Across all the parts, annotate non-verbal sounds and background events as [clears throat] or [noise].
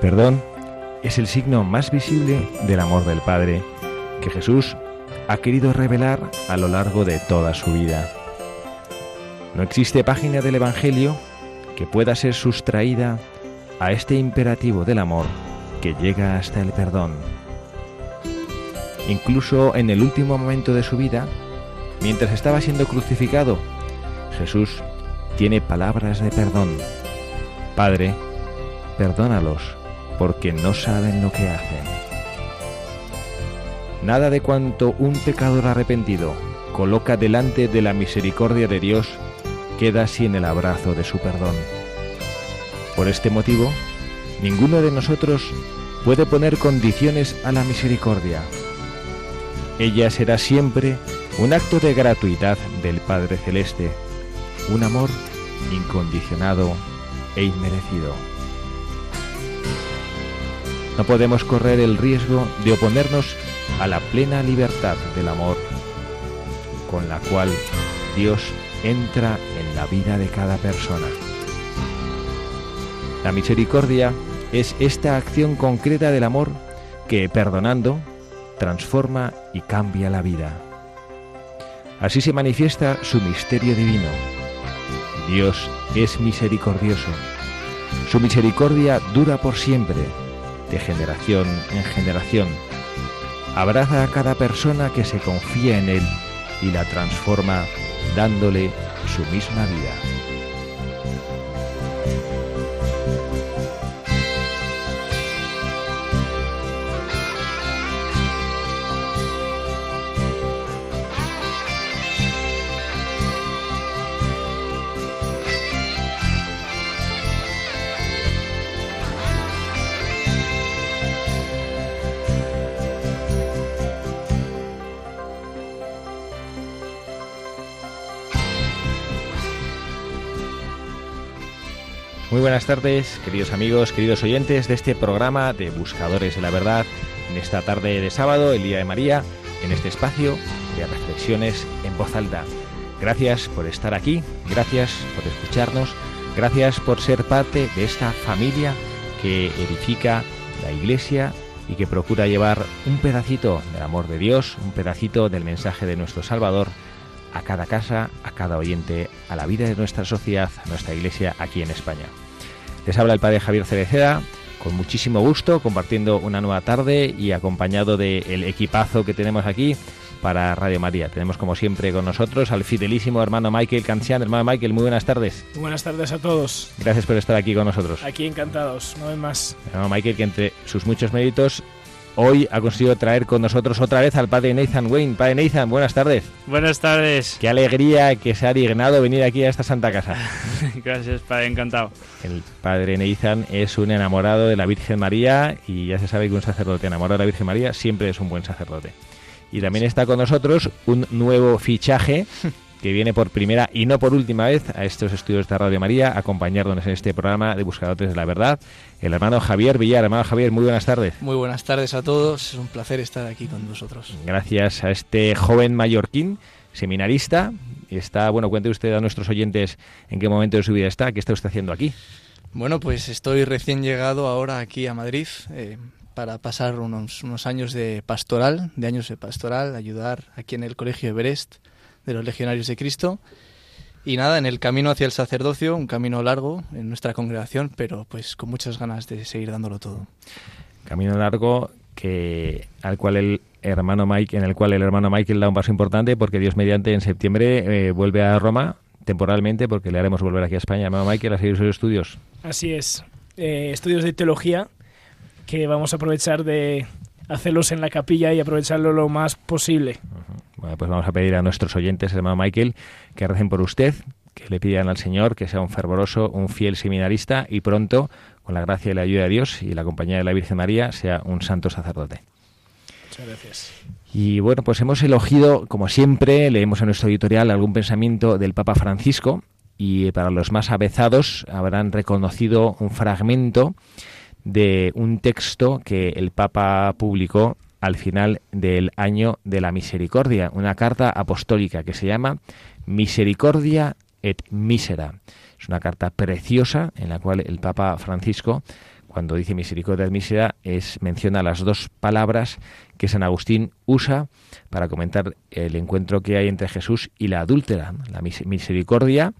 Perdón es el signo más visible del amor del Padre que Jesús ha querido revelar a lo largo de toda su vida. No existe página del Evangelio que pueda ser sustraída a este imperativo del amor que llega hasta el perdón. Incluso en el último momento de su vida, mientras estaba siendo crucificado, Jesús tiene palabras de perdón. Padre, perdónalos, porque no saben lo que hacen. Nada de cuanto un pecador arrepentido coloca delante de la misericordia de Dios queda sin el abrazo de su perdón. Por este motivo, ninguno de nosotros puede poner condiciones a la misericordia. Ella será siempre un acto de gratuidad del Padre Celeste, un amor incondicionado e inmerecido. No podemos correr el riesgo de oponernos a la plena libertad del amor, con la cual Dios entra en la vida de cada persona. La misericordia es esta acción concreta del amor que, perdonando, transforma y cambia la vida. Así se manifiesta su misterio divino. Dios es misericordioso. Su misericordia dura por siempre, de generación en generación. Abraza a cada persona que se confía en Él y la transforma dándole su misma vida. Muy buenas tardes, queridos amigos, queridos oyentes de este programa de Buscadores de la Verdad, en esta tarde de sábado, el Día de María, en este espacio de reflexiones en voz alta. Gracias por estar aquí, gracias por escucharnos, gracias por ser parte de esta familia que edifica la Iglesia y que procura llevar un pedacito del amor de Dios, un pedacito del mensaje de nuestro Salvador a cada casa, a cada oyente, a la vida de nuestra sociedad, a nuestra iglesia aquí en España. Les habla el padre Javier Cereceda, con muchísimo gusto, compartiendo una nueva tarde y acompañado del equipazo que tenemos aquí para Radio María. Tenemos como siempre con nosotros al fidelísimo hermano Michael Cancian. Hermano Michael, muy buenas tardes. Muy buenas tardes a todos. Gracias por estar aquí con nosotros. Aquí encantados, no vez más. Hermano Michael, que entre sus muchos méritos hoy ha conseguido traer con nosotros otra vez al padre Nathan Wayne. Padre Nathan, buenas tardes. Buenas tardes. Qué alegría que se ha dignado venir aquí a esta santa casa. [laughs] Gracias, padre, encantado. El padre Nathan es un enamorado de la Virgen María y ya se sabe que un sacerdote enamorado de la Virgen María siempre es un buen sacerdote. Y también está con nosotros un nuevo fichaje [laughs] que viene por primera y no por última vez a estos estudios de Radio María, acompañándonos en este programa de Buscadores de la Verdad, el hermano Javier Villar. Hermano Javier, muy buenas tardes. Muy buenas tardes a todos, es un placer estar aquí con vosotros. Gracias a este joven mallorquín, seminarista. Está, bueno, cuente usted a nuestros oyentes en qué momento de su vida está, qué está usted haciendo aquí. Bueno, pues estoy recién llegado ahora aquí a Madrid eh, para pasar unos, unos años de pastoral, de años de pastoral, ayudar aquí en el Colegio Everest de los Legionarios de Cristo. Y nada, en el camino hacia el sacerdocio, un camino largo en nuestra congregación, pero pues con muchas ganas de seguir dándolo todo. Camino largo que al cual el hermano Mike, en el cual el hermano Michael da un paso importante porque Dios mediante en septiembre eh, vuelve a Roma temporalmente porque le haremos volver aquí a España. Hermano Michael, a seguir sus estudios. Así es. Eh, estudios de teología que vamos a aprovechar de hacerlos en la capilla y aprovecharlo lo más posible. Bueno, pues vamos a pedir a nuestros oyentes, hermano Michael, que recen por usted, que le pidan al Señor que sea un fervoroso, un fiel seminarista y pronto, con la gracia y la ayuda de Dios y la compañía de la Virgen María, sea un santo sacerdote. Muchas gracias. Y bueno, pues hemos elogido, como siempre, leemos en nuestro editorial algún pensamiento del Papa Francisco y para los más avezados habrán reconocido un fragmento de un texto que el Papa publicó al final del año de la misericordia, una carta apostólica que se llama Misericordia et Misera. Es una carta preciosa en la cual el Papa Francisco, cuando dice misericordia et misera, es, menciona las dos palabras que San Agustín usa para comentar el encuentro que hay entre Jesús y la adúltera. La misericordia,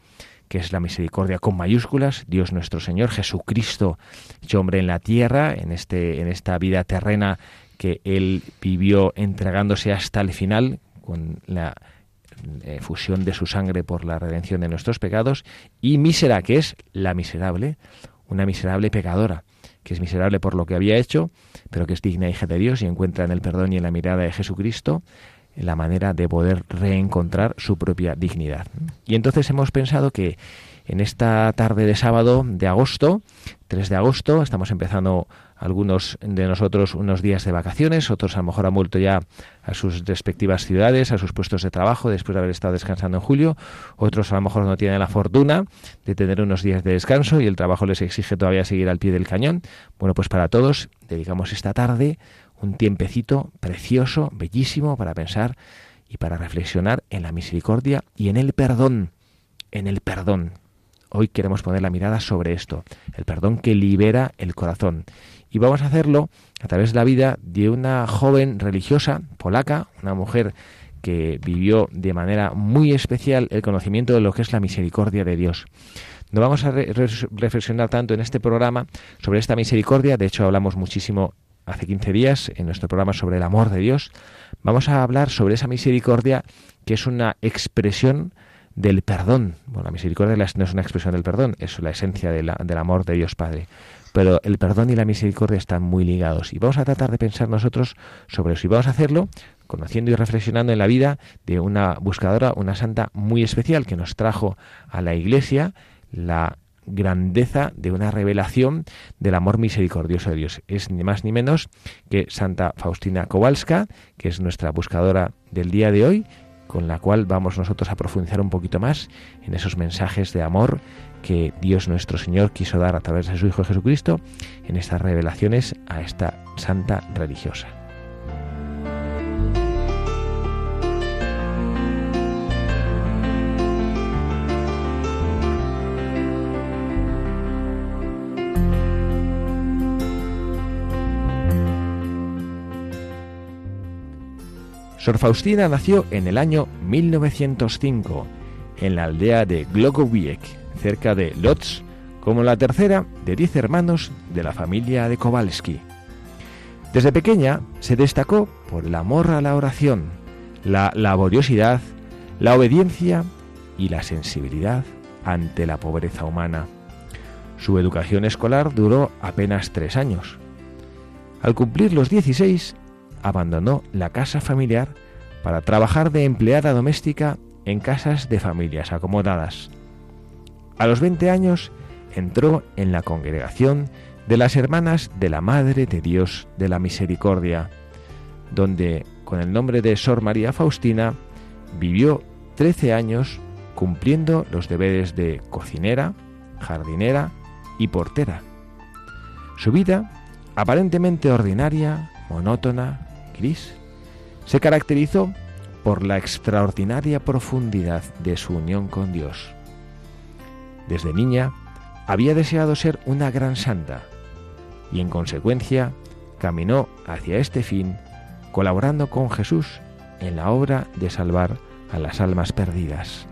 que es la misericordia con mayúsculas, Dios nuestro Señor, Jesucristo, hecho hombre en la tierra, en, este, en esta vida terrena que él vivió entregándose hasta el final, con la eh, fusión de su sangre por la redención de nuestros pecados, y mísera, que es la miserable, una miserable pecadora, que es miserable por lo que había hecho, pero que es digna hija de Dios y encuentra en el perdón y en la mirada de Jesucristo la manera de poder reencontrar su propia dignidad. Y entonces hemos pensado que en esta tarde de sábado de agosto, 3 de agosto, estamos empezando algunos de nosotros unos días de vacaciones, otros a lo mejor han vuelto ya a sus respectivas ciudades, a sus puestos de trabajo después de haber estado descansando en julio, otros a lo mejor no tienen la fortuna de tener unos días de descanso y el trabajo les exige todavía seguir al pie del cañón. Bueno, pues para todos dedicamos esta tarde un tiempecito precioso, bellísimo para pensar y para reflexionar en la misericordia y en el perdón, en el perdón. Hoy queremos poner la mirada sobre esto, el perdón que libera el corazón y vamos a hacerlo a través de la vida de una joven religiosa polaca, una mujer que vivió de manera muy especial el conocimiento de lo que es la misericordia de Dios. No vamos a reflexionar tanto en este programa sobre esta misericordia, de hecho hablamos muchísimo hace 15 días en nuestro programa sobre el amor de Dios. Vamos a hablar sobre esa misericordia que es una expresión del perdón. Bueno, la misericordia no es una expresión del perdón, es la esencia del amor de Dios Padre pero el perdón y la misericordia están muy ligados y vamos a tratar de pensar nosotros sobre eso y vamos a hacerlo conociendo y reflexionando en la vida de una buscadora, una santa muy especial que nos trajo a la iglesia la grandeza de una revelación del amor misericordioso de Dios. Es ni más ni menos que Santa Faustina Kowalska, que es nuestra buscadora del día de hoy, con la cual vamos nosotros a profundizar un poquito más en esos mensajes de amor que Dios nuestro Señor quiso dar a través de su Hijo Jesucristo en estas revelaciones a esta santa religiosa. Sor Faustina nació en el año 1905 en la aldea de Glogowiec, cerca de Lodz, como la tercera de diez hermanos de la familia de Kowalski. Desde pequeña se destacó por el amor a la oración, la laboriosidad, la obediencia y la sensibilidad ante la pobreza humana. Su educación escolar duró apenas tres años. Al cumplir los 16, abandonó la casa familiar para trabajar de empleada doméstica en casas de familias acomodadas. A los 20 años entró en la congregación de las Hermanas de la Madre de Dios de la Misericordia, donde, con el nombre de Sor María Faustina, vivió 13 años cumpliendo los deberes de cocinera, jardinera y portera. Su vida, aparentemente ordinaria, monótona, se caracterizó por la extraordinaria profundidad de su unión con Dios. Desde niña había deseado ser una gran santa y en consecuencia caminó hacia este fin colaborando con Jesús en la obra de salvar a las almas perdidas,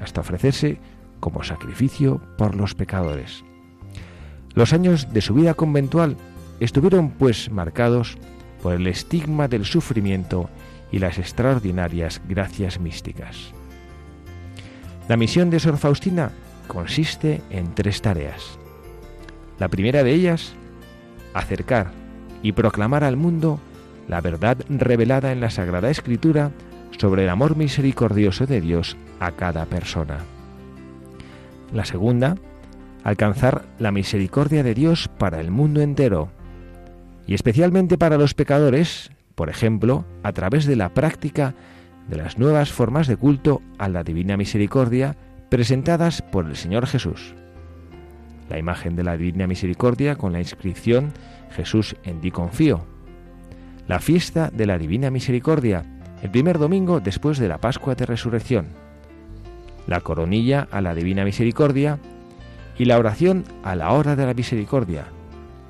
hasta ofrecerse como sacrificio por los pecadores. Los años de su vida conventual estuvieron pues marcados por el estigma del sufrimiento y las extraordinarias gracias místicas. La misión de Sor Faustina consiste en tres tareas. La primera de ellas, acercar y proclamar al mundo la verdad revelada en la Sagrada Escritura sobre el amor misericordioso de Dios a cada persona. La segunda, alcanzar la misericordia de Dios para el mundo entero, y especialmente para los pecadores, por ejemplo, a través de la práctica de las nuevas formas de culto a la Divina Misericordia presentadas por el Señor Jesús. La imagen de la Divina Misericordia con la inscripción Jesús en ti confío. La fiesta de la Divina Misericordia, el primer domingo después de la Pascua de Resurrección. La coronilla a la Divina Misericordia y la oración a la hora de la misericordia,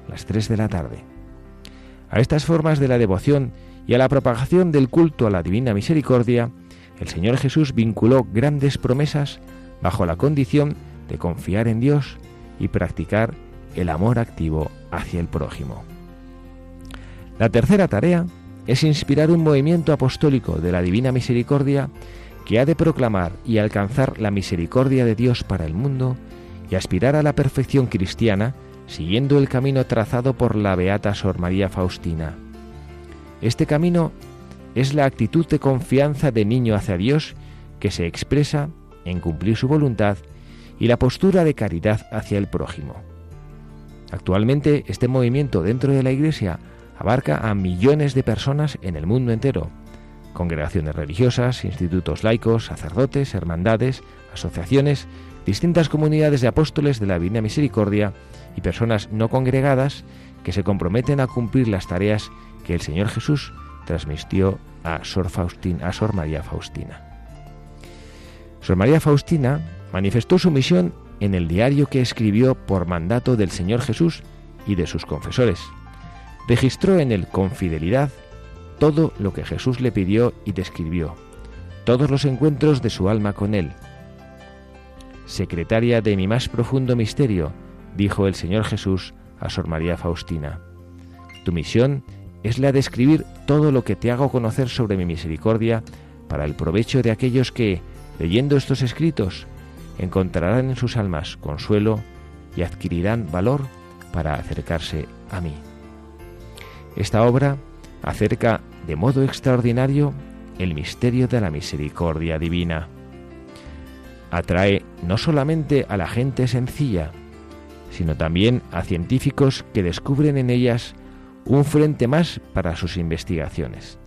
las tres de la tarde. A estas formas de la devoción y a la propagación del culto a la Divina Misericordia, el Señor Jesús vinculó grandes promesas bajo la condición de confiar en Dios y practicar el amor activo hacia el prójimo. La tercera tarea es inspirar un movimiento apostólico de la Divina Misericordia que ha de proclamar y alcanzar la misericordia de Dios para el mundo y aspirar a la perfección cristiana siguiendo el camino trazado por la Beata Sor María Faustina. Este camino es la actitud de confianza de niño hacia Dios que se expresa en cumplir su voluntad y la postura de caridad hacia el prójimo. Actualmente este movimiento dentro de la Iglesia abarca a millones de personas en el mundo entero, congregaciones religiosas, institutos laicos, sacerdotes, hermandades, asociaciones, distintas comunidades de apóstoles de la Divina Misericordia y personas no congregadas que se comprometen a cumplir las tareas que el Señor Jesús transmitió a Sor, Faustina, a Sor María Faustina. Sor María Faustina manifestó su misión en el diario que escribió por mandato del Señor Jesús y de sus confesores. Registró en él con fidelidad todo lo que Jesús le pidió y describió, todos los encuentros de su alma con él. Secretaria de mi más profundo misterio, dijo el Señor Jesús a Sor María Faustina. Tu misión es la de escribir todo lo que te hago conocer sobre mi misericordia para el provecho de aquellos que, leyendo estos escritos, encontrarán en sus almas consuelo y adquirirán valor para acercarse a mí. Esta obra acerca de modo extraordinario el misterio de la misericordia divina. Atrae no solamente a la gente sencilla, sino también a científicos que descubren en ellas un frente más para sus investigaciones.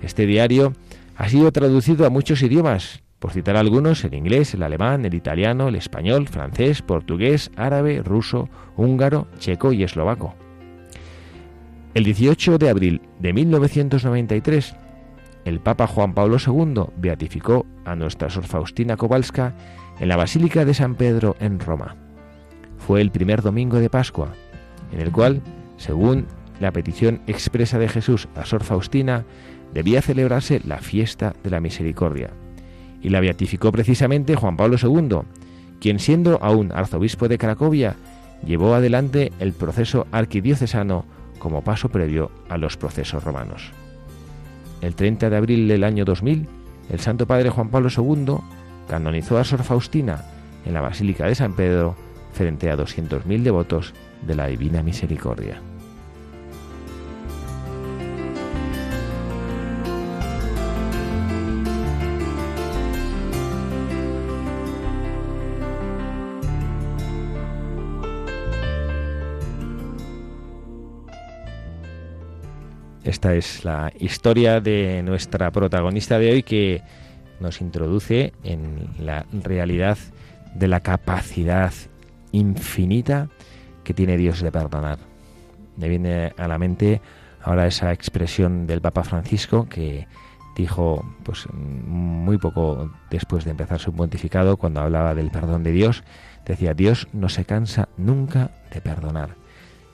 Este diario ha sido traducido a muchos idiomas, por citar algunos, el inglés, el alemán, el italiano, el español, francés, portugués, árabe, ruso, húngaro, checo y eslovaco. El 18 de abril de 1993, el Papa Juan Pablo II beatificó a Nuestra Sor Faustina Kowalska en la Basílica de San Pedro en Roma fue el primer domingo de Pascua, en el cual, según la petición expresa de Jesús a Sor Faustina, debía celebrarse la fiesta de la misericordia. Y la beatificó precisamente Juan Pablo II, quien siendo aún arzobispo de Cracovia, llevó adelante el proceso arquidiocesano como paso previo a los procesos romanos. El 30 de abril del año 2000, el Santo Padre Juan Pablo II canonizó a Sor Faustina en la Basílica de San Pedro frente a 200.000 devotos de la Divina Misericordia. Esta es la historia de nuestra protagonista de hoy que nos introduce en la realidad de la capacidad infinita que tiene Dios de perdonar. Me viene a la mente ahora esa expresión del Papa Francisco que dijo pues muy poco después de empezar su pontificado cuando hablaba del perdón de Dios, decía Dios no se cansa nunca de perdonar.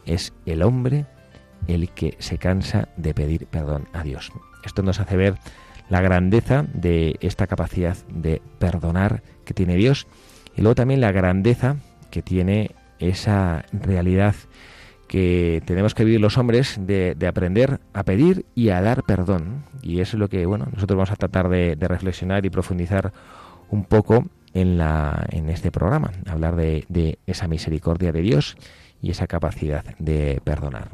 Es el hombre el que se cansa de pedir perdón a Dios. Esto nos hace ver la grandeza de esta capacidad de perdonar que tiene Dios y luego también la grandeza que tiene esa realidad que tenemos que vivir los hombres de, de, aprender a pedir y a dar perdón. Y eso es lo que, bueno, nosotros vamos a tratar de, reflexionar y profundizar un poco en, la, en este programa, hablar de, esa misericordia de Dios y esa capacidad de perdonar.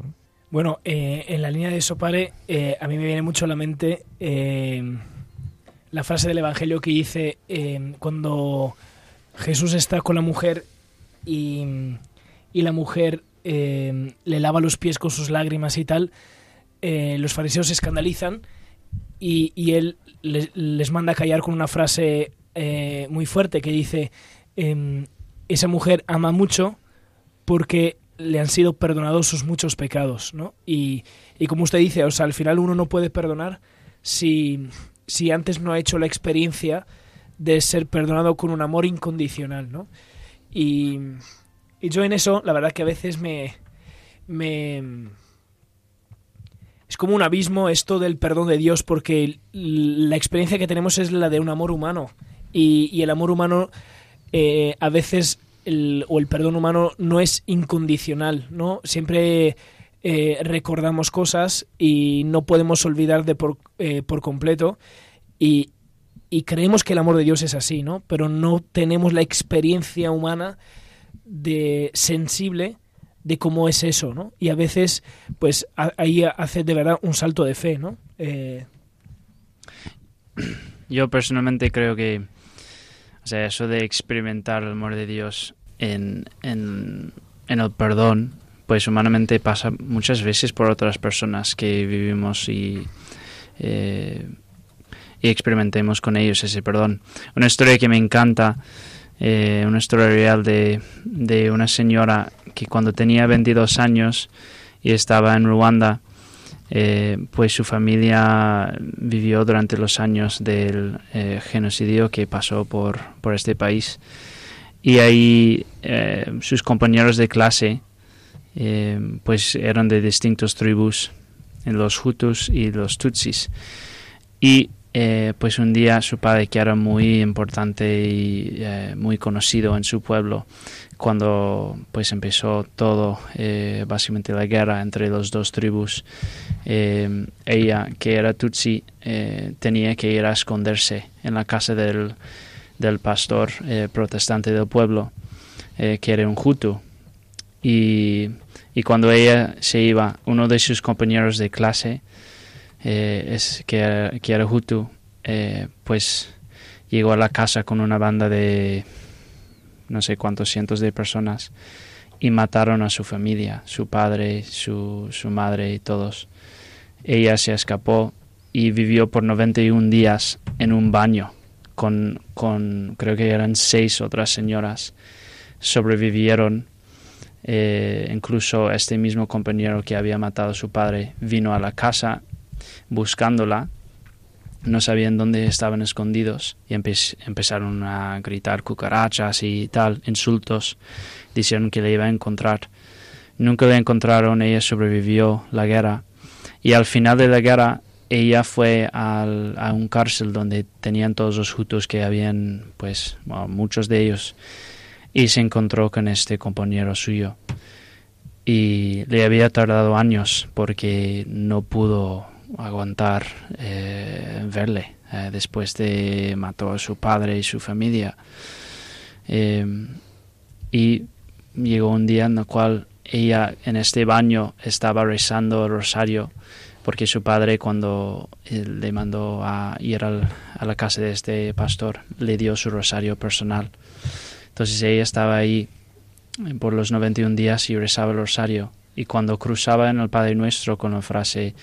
Bueno, eh, en la línea de Sopare, eh, a mí me viene mucho a la mente eh, la frase del Evangelio que dice cuando Jesús está con la mujer y, y la mujer le lava los pies con sus lágrimas y tal, los fariseos se escandalizan y, y él les, manda a callar con una frase muy fuerte que dice, em, esa mujer ama mucho porque le han sido perdonados sus muchos pecados, ¿no? Y, y como usted dice, o sea, al final uno no puede perdonar si, si antes no ha hecho la experiencia de ser perdonado con un amor incondicional, ¿no? Y, yo en eso, la verdad que a veces me. Es como un abismo esto del perdón de Dios, porque la experiencia que tenemos es la de un amor humano. Y, el amor humano eh, a veces o el perdón humano no es incondicional, ¿no? Siempre eh, recordamos cosas y no podemos olvidar de por, eh, por completo y, y, creemos que el amor de Dios es así, ¿no? Pero no tenemos la experiencia humana de sensible de cómo es eso, ¿no? Y a veces, pues ahí hace de verdad un salto de fe, ¿no? Eh... Yo personalmente creo que o sea, eso de experimentar el amor de Dios en, en, el perdón, pues humanamente pasa muchas veces por otras personas que vivimos y, eh, y experimentemos con ellos ese perdón. Una historia que me encanta, eh, una historia real de, de una señora que cuando tenía 22 años y estaba en Ruanda, eh, pues su familia vivió durante los años del eh, genocidio que pasó por, por, este país. Y ahí sus compañeros de clase pues eran de distintos tribus, los Hutus y los Tutsis. Y eh, pues un día su padre, que era muy importante y muy conocido en su pueblo, cuando pues empezó todo, eh, básicamente la guerra entre las dos tribus, eh, ella, que era Tutsi, eh, tenía que ir a esconderse en la casa del, del pastor protestante del pueblo, que era un Hutu. Y, y, cuando ella se iba, uno de sus compañeros de clase, es, que, era, Hutu, pues llegó a la casa con una banda de no sé cuántos cientos de personas y mataron a su familia, su padre, su, su madre y todos. Ella se escapó y vivió por 91 días en un baño con, con creo que eran seis otras señoras. Sobrevivieron. Eh, incluso este mismo compañero que había matado a su padre vino a la casa buscándola no sabían dónde estaban escondidos y empe empezaron a gritar cucarachas y tal, insultos. Dijeron que le iba a encontrar. Nunca le encontraron, ella sobrevivió la guerra. Y al final de la guerra, ella fue a un cárcel donde tenían todos los hutus que habían, pues, muchos de ellos, y se encontró con este compañero suyo. Y le había tardado años porque no pudo aguantar eh, verle eh, después de mató a su padre y su familia. Eh, y llegó un día en el cual ella en este baño estaba rezando el rosario porque su padre cuando le mandó a ir al, a la casa de este pastor le dio su rosario personal. Entonces ella estaba ahí por los 91 días y rezaba el rosario. Y cuando cruzaba en el Padre Nuestro con la frase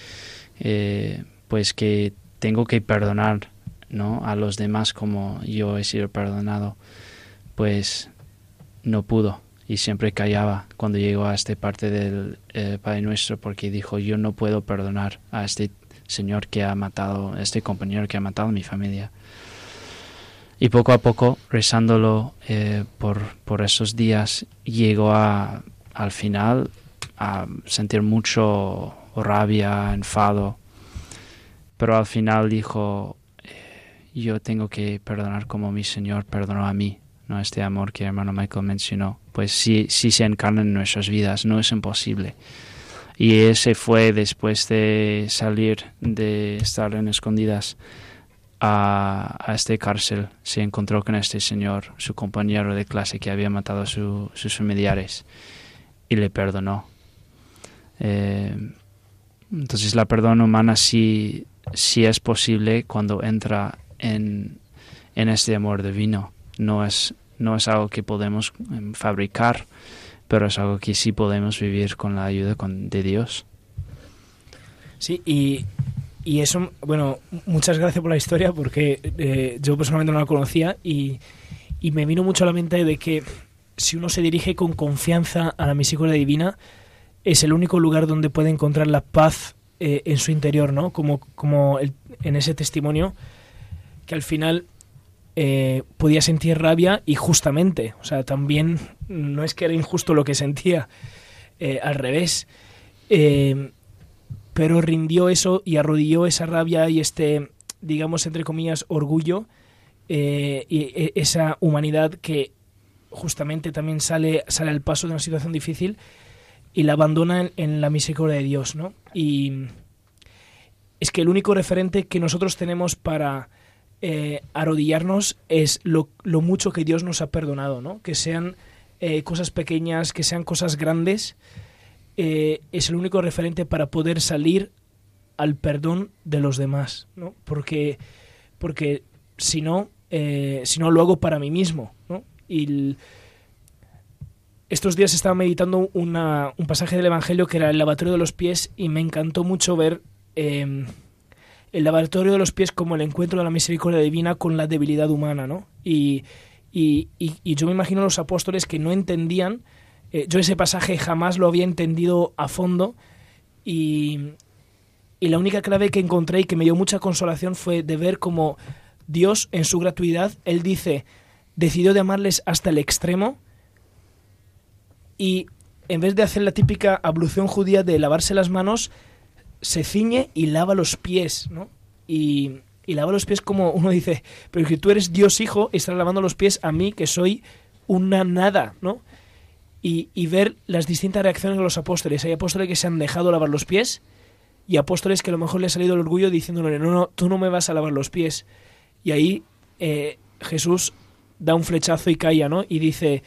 eh, pues que tengo que perdonar ¿no? a los demás como yo he sido perdonado, pues no pudo y siempre callaba cuando llegó a esta parte del eh, Padre Nuestro porque dijo yo no puedo perdonar a este señor que ha matado, a este compañero que ha matado a mi familia. Y poco a poco, rezándolo eh, por, por esos días, llegó a, al final a sentir mucho rabia, enfado, pero al final dijo, eh, yo tengo que perdonar como mi Señor perdonó a mí, ¿no? Este amor que hermano Michael mencionó, pues sí, sí se encarna en nuestras vidas, no es imposible. Y ese fue después de salir de estar en escondidas a, a este cárcel, se encontró con este señor, su compañero de clase que había matado a sus familiares, y le perdonó. Eh, entonces la perdón humana sí, sí es posible cuando entra en, en este amor divino. No es, no es algo que podemos em, fabricar, pero es algo que sí podemos vivir con la ayuda de Dios. Sí, y, y eso, bueno, muchas gracias por la historia porque eh, yo personalmente no la conocía y, y, me vino mucho a la mente de que si uno se dirige con confianza a la misericordia divina, es el único lugar donde puede encontrar la paz eh, en su interior, ¿no? Como, como en ese testimonio que al final eh, podía sentir rabia y justamente, o sea, también no es que era injusto lo que sentía, eh, al revés, pero rindió eso y arrodilló esa rabia y este, digamos, entre comillas, orgullo y e, esa humanidad que justamente también sale, sale al paso de una situación difícil y la abandona en, la misericordia de Dios, ¿no? Y es que el único referente que nosotros tenemos para eh, arrodillarnos es lo, mucho que Dios nos ha perdonado, ¿no? Que sean eh, cosas pequeñas, que sean cosas grandes, eh, es el único referente para poder salir al perdón de los demás, ¿no? Porque, porque si no, si no lo hago para mí mismo, ¿no? Y estos días estaba meditando un pasaje del Evangelio que era el lavatorio de los pies y me encantó mucho ver em, el lavatorio de los pies como el encuentro de la misericordia divina con la debilidad humana, ¿no? Y, yo me imagino los apóstoles que no entendían, eh, yo ese pasaje jamás lo había entendido a fondo y, y la única clave que encontré y que me dio mucha consolación fue de ver como Dios en su gratuidad, Él dice, decidió de amarles hasta el extremo, y en vez de hacer la típica ablución judía de lavarse las manos, se ciñe y lava los pies, ¿no? Y, lava los pies como uno dice, pero que tú eres Dios hijo y estás lavando los pies a mí que soy una nada, ¿no? Y, y, ver las distintas reacciones de los apóstoles. Hay apóstoles que se han dejado lavar los pies y apóstoles que a lo mejor le ha salido el orgullo diciéndole, no, no, tú no me vas a lavar los pies. Y ahí eh, Jesús da un flechazo y calla, ¿no? Y dice,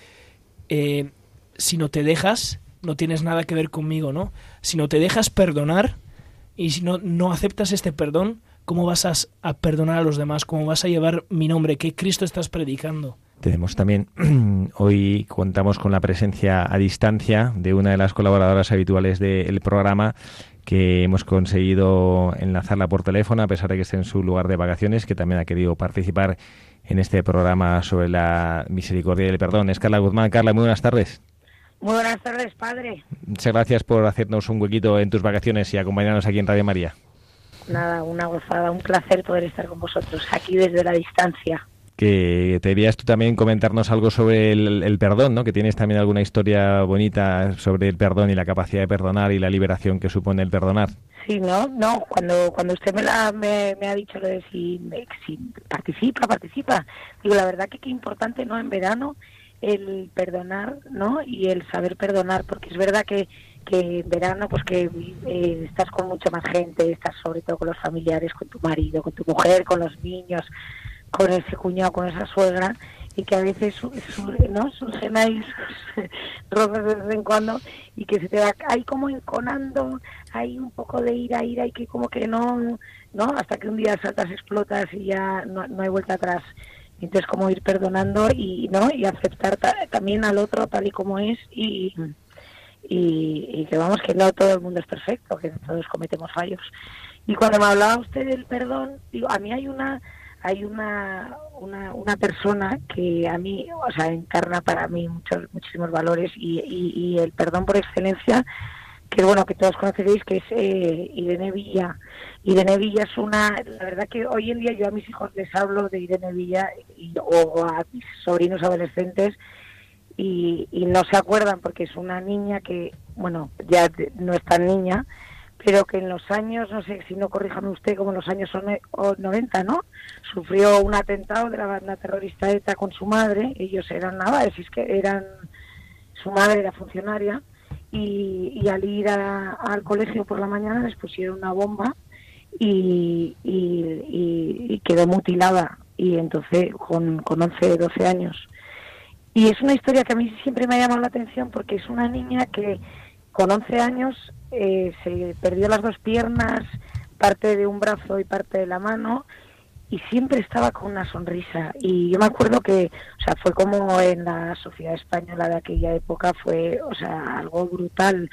eh, si no te dejas, no tienes nada que ver conmigo, ¿no? Si no te dejas perdonar y si no, no aceptas este perdón, ¿cómo vas a, perdonar a los demás? ¿Cómo vas a llevar mi nombre? ¿Qué Cristo estás predicando? Tenemos también, [clears throat] hoy contamos con la presencia a distancia de una de las colaboradoras habituales del programa que hemos conseguido enlazarla por teléfono a pesar de que esté en su lugar de vacaciones, que también ha querido participar en este programa sobre la misericordia y el perdón. Es Carla Guzmán. Carla, muy buenas tardes. Muy buenas tardes, padre. Muchas gracias por hacernos un huequito en tus vacaciones y acompañarnos aquí en Radio María. Nada, una gozada, un placer poder estar con vosotros aquí desde la distancia. Que te deberías tú también comentarnos algo sobre el, perdón, ¿no? Que tienes también alguna historia bonita sobre el perdón y la capacidad de perdonar y la liberación que supone el perdonar. Sí, no, no. Cuando cuando usted me, la, me, ha dicho lo de si, si participa, participa. Digo, la verdad que qué importante, ¿no? En verano el perdonar, ¿no? Y el saber perdonar, porque es verdad que, que en verano, pues que eh, estás con mucha más gente, estás sobre todo con los familiares, con tu marido, con tu mujer, con los niños, con ese cuñado, con esa suegra, y que a veces ¿no? surgen ahí [laughs] roces de vez en cuando y que se te va ahí como enconando, hay un poco de ira, ira y que como que no, ¿no? Hasta que un día saltas, explotas y ya no, no hay vuelta atrás. Entonces, como ir perdonando y no y aceptar también al otro tal y como es y, y, que vamos, que no todo el mundo es perfecto, que todos cometemos fallos. Y cuando me hablaba usted del perdón, digo, a mí hay una hay una, una, una persona que a mí, o sea, encarna para mí muchos muchísimos valores y, y el perdón por excelencia que bueno, que todos conoceréis, que es eh, Irene Villa. Irene Villa es una, la verdad que hoy en día yo a mis hijos les hablo de Irene Villa y, o a mis sobrinos adolescentes y, no se acuerdan porque es una niña que, bueno, ya no es tan niña, pero que en los años, no sé si no corríjame usted, como en los años 90, ¿no? Sufrió un atentado de la banda terrorista ETA con su madre, ellos eran nada, es que eran su madre era funcionaria y, al ir al colegio por la mañana les pusieron una bomba y, y, quedó mutilada y entonces con, con 11, 12 años. Y es una historia que a mí siempre me ha llamado la atención porque es una niña que con 11 años eh, se perdió las dos piernas, parte de un brazo y parte de la mano y siempre estaba con una sonrisa. Y yo me acuerdo que, o sea, fue como en la sociedad española de aquella época, fue, o sea, algo brutal.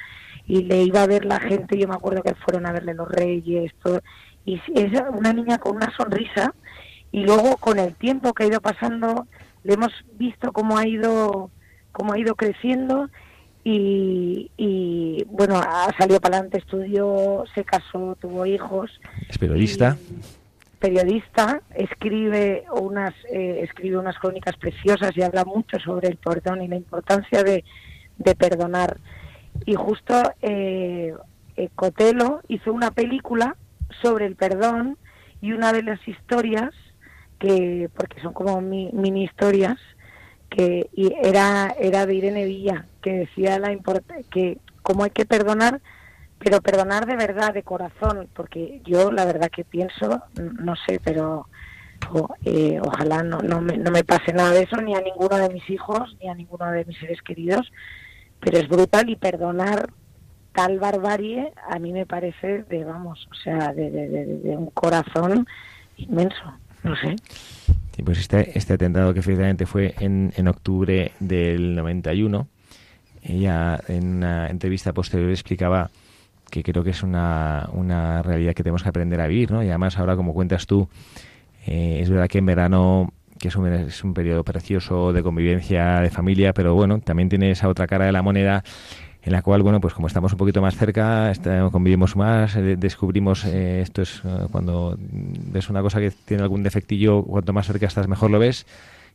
Y le iba a ver la gente, yo me acuerdo que fueron a verle los reyes, todo. Y es una niña con una sonrisa. Y luego, con el tiempo que ha ido pasando, le hemos visto cómo ha ido, cómo ha ido creciendo. Y, y bueno, ha salido para adelante, estudió, se casó, tuvo hijos. Es periodista periodista, escribe unas, eh, escribe unas crónicas preciosas y habla mucho sobre el perdón y la importancia de, perdonar. Y justo eh, eh, Cotelo hizo una película sobre el perdón y una de las historias, que porque son como mini historias, que era, era de Irene Villa, que decía la que cómo hay que perdonar pero perdonar de verdad, de corazón, porque yo la verdad que pienso, no sé, pero eh, ojalá no, no, me, no me pase nada de eso, ni a ninguno de mis hijos, ni a ninguno de mis seres queridos, pero es brutal y perdonar tal barbarie a mí me parece de, vamos, o sea, de, de, un corazón inmenso, no sé. Sí, pues este, este atentado que efectivamente fue en, en octubre del 91, ella en una entrevista posterior explicaba que creo que es una, una realidad que tenemos que aprender a vivir, ¿no? Y además ahora, como cuentas tú, eh, es verdad que en verano que es un, es un periodo precioso de convivencia, de familia, pero bueno, también tiene esa otra cara de la moneda en la cual, bueno, pues como estamos un poquito más cerca, convivimos más, eh, descubrimos, eh, esto es cuando ves una cosa que tiene algún defectillo, cuanto más cerca estás, mejor lo ves.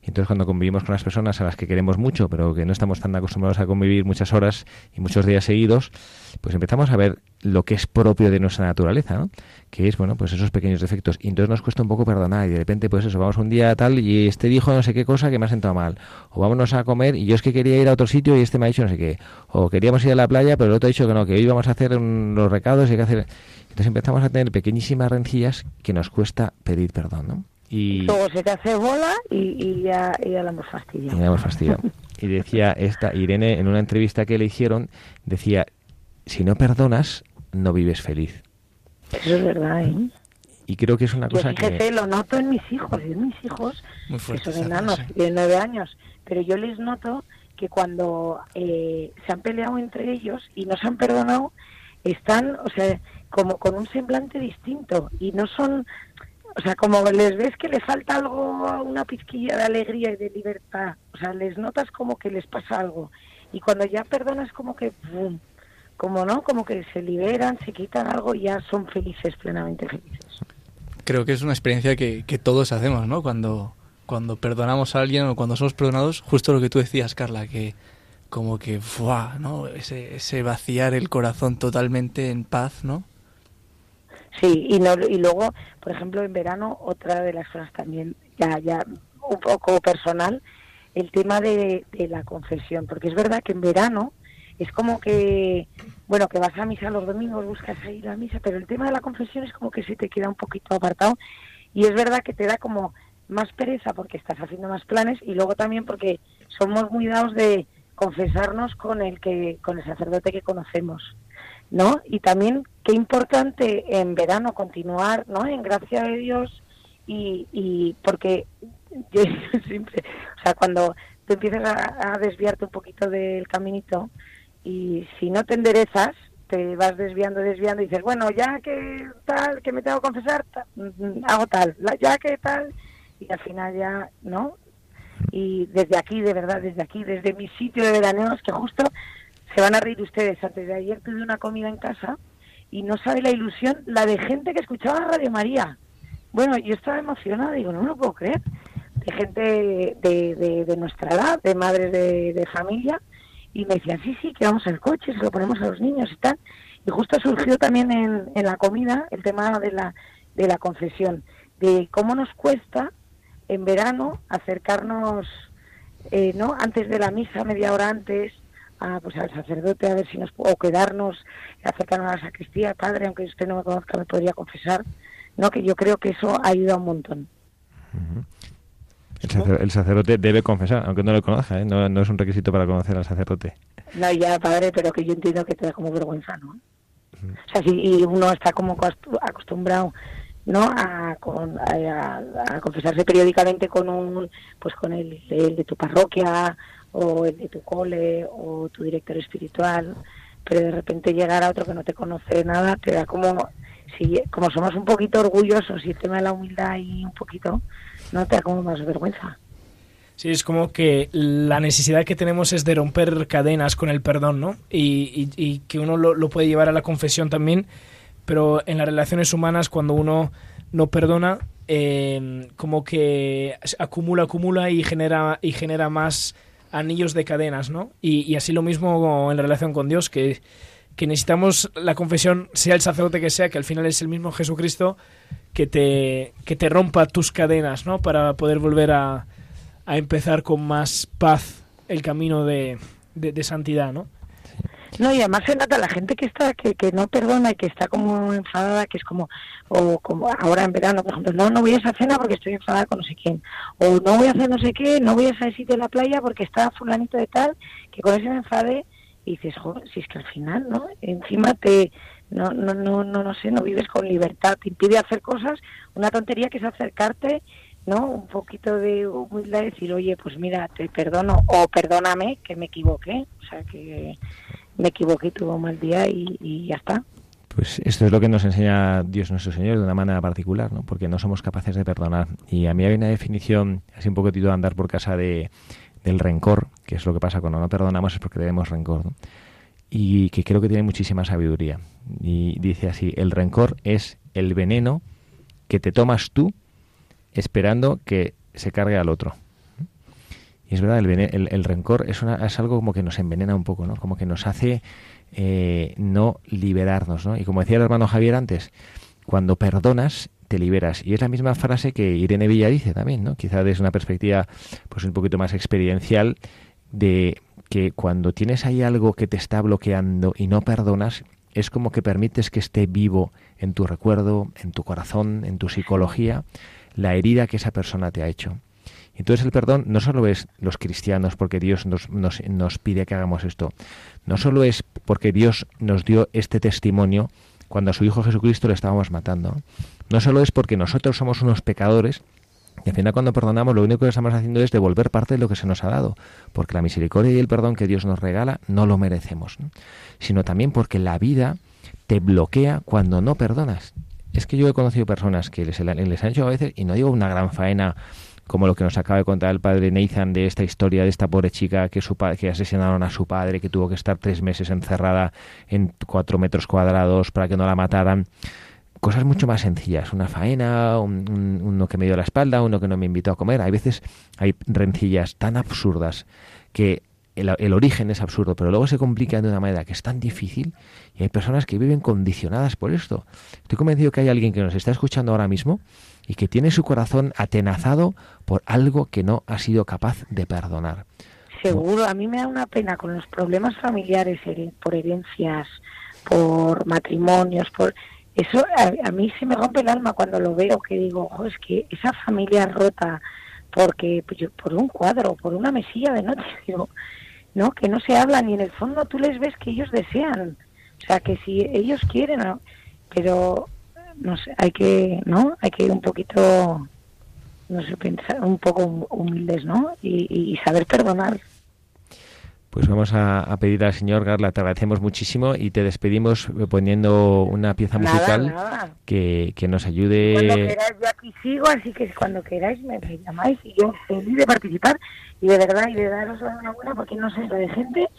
Y entonces cuando convivimos con las personas a las que queremos mucho, pero que no estamos tan acostumbrados a convivir muchas horas y muchos días seguidos, pues empezamos a ver lo que es propio de nuestra naturaleza, ¿no? Que es, bueno, pues esos pequeños defectos. Y entonces nos cuesta un poco perdonar y de repente, pues eso, vamos un día tal y este dijo no sé qué cosa que me ha sentado mal. O vámonos a comer y yo es que quería ir a otro sitio y este me ha dicho no sé qué. O queríamos ir a la playa pero el otro ha dicho que no, que hoy vamos a hacer los recados y hay que hacer... Entonces empezamos a tener pequeñísimas rencillas que nos cuesta pedir perdón, ¿no? Y luego se te hace bola y, ya, ya la hemos fastidiado. Y hemos fastidiado. [laughs] y decía esta Irene en una entrevista que le hicieron, decía, si no perdonas, no vives feliz. Eso es verdad, ¿eh? Y creo que es una cosa fíjate, que... lo noto en mis hijos, en mis hijos, que son enanos, de nueve años, pero yo les noto que cuando eh, se han peleado entre ellos y no se han perdonado, están, o sea, como con un semblante distinto y no son o sea, como les ves que le falta algo, una pizquilla de alegría y de libertad, o sea, les notas como que les pasa algo. Y cuando ya perdonas, como que, como no, como que se liberan, se quitan algo y ya son felices, plenamente felices. Creo que es una experiencia que, que todos hacemos, ¿no? Cuando, cuando perdonamos a alguien o cuando somos perdonados, justo lo que tú decías, Carla, que como que, ¡fuah! ¿no? Ese, ese vaciar el corazón totalmente en paz, ¿no? Sí, y, no, y luego, por ejemplo, en verano, otra de las cosas también, ya, ya un poco personal, el tema de, la confesión, porque es verdad que en verano es como que, bueno, que vas a misa los domingos, buscas ir a misa, pero el tema de la confesión es como que se te queda un poquito apartado y es verdad que te da como más pereza porque estás haciendo más planes y luego también porque somos muy dados de confesarnos con el que con el sacerdote que conocemos. ¿no? Y también qué importante en verano continuar, ¿no? En gracia de Dios y, y porque [laughs] siempre, o sea, cuando te empiezas a, desviarte un poquito del caminito y si no te enderezas, te vas desviando, desviando y dices, bueno, ya que tal, que me tengo que confesar, mm, hago tal, ya que tal, y al final ya, ¿no? Y desde aquí, de verdad, desde aquí, desde mi sitio de veraneos, que justo se van a reír ustedes. Antes de ayer tuve una comida en casa y no sabe la ilusión, la de gente que escuchaba Radio María. Bueno, yo estaba emocionada, digo, no lo puedo creer. De gente de, de, nuestra edad, de madres de, familia, y me decían, sí, sí, que vamos al coche, se lo ponemos a los niños y tal. Y justo surgió también en, en la comida el tema de la, de la confesión, de cómo nos cuesta en verano acercarnos, eh, ¿no? Antes de la misa, media hora antes, a, pues, al sacerdote a ver si nos o quedarnos acercarnos a la sacristía padre aunque usted no me conozca me podría confesar no que yo creo que eso ayuda un montón. El, sacerdote debe confesar aunque no lo conozca ¿eh? no, no, es un requisito para conocer al sacerdote. No ya padre pero que yo entiendo que te da como vergüenza no o sea si y uno está como acostumbrado no a, a, confesarse periódicamente con un pues con el, el de tu parroquia o el de tu cole o tu director espiritual, pero de repente llegar a otro que no te conoce nada te da como, si, como somos un poquito orgullosos y el tema de la humildad y un poquito, no te da como más vergüenza. Sí, es como que la necesidad que tenemos es de romper cadenas con el perdón, ¿no? Y, y, que uno lo, lo, puede llevar a la confesión también, pero en las relaciones humanas cuando uno no perdona, eh, como que acumula, acumula y genera, y genera más anillos de cadenas, ¿no? Y, así lo mismo en relación con Dios, que, necesitamos la confesión, sea el sacerdote que sea, que al final es el mismo Jesucristo, que te, que te rompa tus cadenas, ¿no? Para poder volver a, a empezar con más paz el camino de, de santidad, ¿no? No, y además se nota la gente que está, que, que no perdona y que está como enfadada, que es como, o como ahora en verano, por ejemplo, no, no voy a esa cena porque estoy enfadada con no sé quién, o no voy a hacer no sé qué, no voy a ese sitio de la playa porque está fulanito de tal, que con ese me enfade y dices, joder, si es que al final, ¿no? Encima te, no, no, no, no, no sé, no vives con libertad, te impide hacer cosas, una tontería que es acercarte ¿no? Un poquito de humildad y decir, oye, pues mira, te perdono o perdóname que me equivoqué. O sea, que me equivoqué, tuve un mal día y, ya está. Pues esto es lo que nos enseña Dios nuestro Señor de una manera particular, ¿no? Porque no somos capaces de perdonar. Y a mí hay una definición, así un poquitito de andar por casa de, del rencor, que es lo que pasa cuando no perdonamos es porque tenemos rencor. Y que creo que tiene muchísima sabiduría. Y dice así, el rencor es el veneno que te tomas tú esperando que se cargue al otro. Y es verdad, el, el, rencor es, una, es, algo como que nos envenena un poco, ¿no? Como que nos hace eh, no liberarnos, ¿no? Y como decía el hermano Javier antes, cuando perdonas, te liberas. Y es la misma frase que Irene Villa dice también, ¿no? Quizá desde una perspectiva pues un poquito más experiencial de que cuando tienes ahí algo que te está bloqueando y no perdonas, es como que permites que esté vivo en tu recuerdo, en tu corazón, en tu psicología, la herida que esa persona te ha hecho. Entonces el perdón no solo es los cristianos porque Dios nos, nos, nos, pide que hagamos esto, no solo es porque Dios nos dio este testimonio cuando a su Hijo Jesucristo le estábamos matando, no solo es porque nosotros somos unos pecadores, y al final cuando perdonamos lo único que estamos haciendo es devolver parte de lo que se nos ha dado, porque la misericordia y el perdón que Dios nos regala no lo merecemos, sino también porque la vida te bloquea cuando no perdonas. Es que yo he conocido personas que les, les han hecho a veces, y no digo una gran faena como lo que nos acaba de contar el padre Nathan de esta historia de esta pobre chica que, su que asesinaron a su padre, que tuvo que estar tres meses encerrada en cuatro metros cuadrados para que no la mataran. Cosas mucho más sencillas, una faena, uno que me dio la espalda, uno que no me invitó a comer. Hay veces hay rencillas tan absurdas que el, origen es absurdo, pero luego se complica de una manera que es tan difícil y hay personas que viven condicionadas por esto. Estoy convencido que hay alguien que nos está escuchando ahora mismo y que tiene su corazón atenazado por algo que no ha sido capaz de perdonar. Seguro, a mí me da una pena con los problemas familiares por herencias, por matrimonios, por eso a, mí se me rompe el alma cuando lo veo que digo, es que esa familia rota porque pues por un cuadro, por una mesilla de noche, [laughs] digo, no, que no se hablan y en el fondo tú les ves que ellos desean, o sea, que si ellos quieren, pero no sé, hay que, ¿no? Hay que ir un poquito, no sé, pensar un poco humildes, ¿no? Y, saber perdonar. Pues vamos a, pedir al señor Garla, te agradecemos muchísimo y te despedimos poniendo una pieza musical Que, que, nos ayude. Cuando queráis, yo aquí sigo, así que cuando queráis me, llamáis y yo feliz de participar y de verdad y de daros una buena porque no sé, lo de gente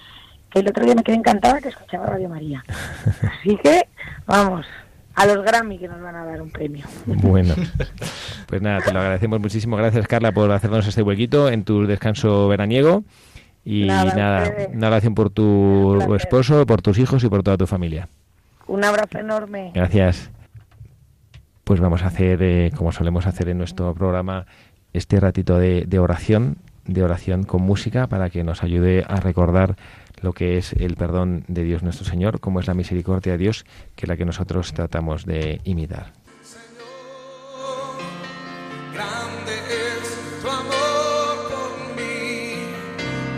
que el otro día me quedé encantada que escuchaba Radio María. [laughs] Así que, vamos a los Grammy que nos van a dar un premio. Bueno, [laughs] pues nada, te lo agradecemos muchísimo. Gracias, Carla, por hacernos este huequito en tu descanso veraniego. Y nada, una oración por tu esposo, por tus hijos y por toda tu familia. Un abrazo enorme. Gracias. Pues vamos a hacer, eh, como solemos hacer en nuestro programa, este ratito de, oración de oración con música para que nos ayude a recordar lo que es el perdón de Dios nuestro Señor, como es la misericordia de Dios, que es la que nosotros tratamos de imitar.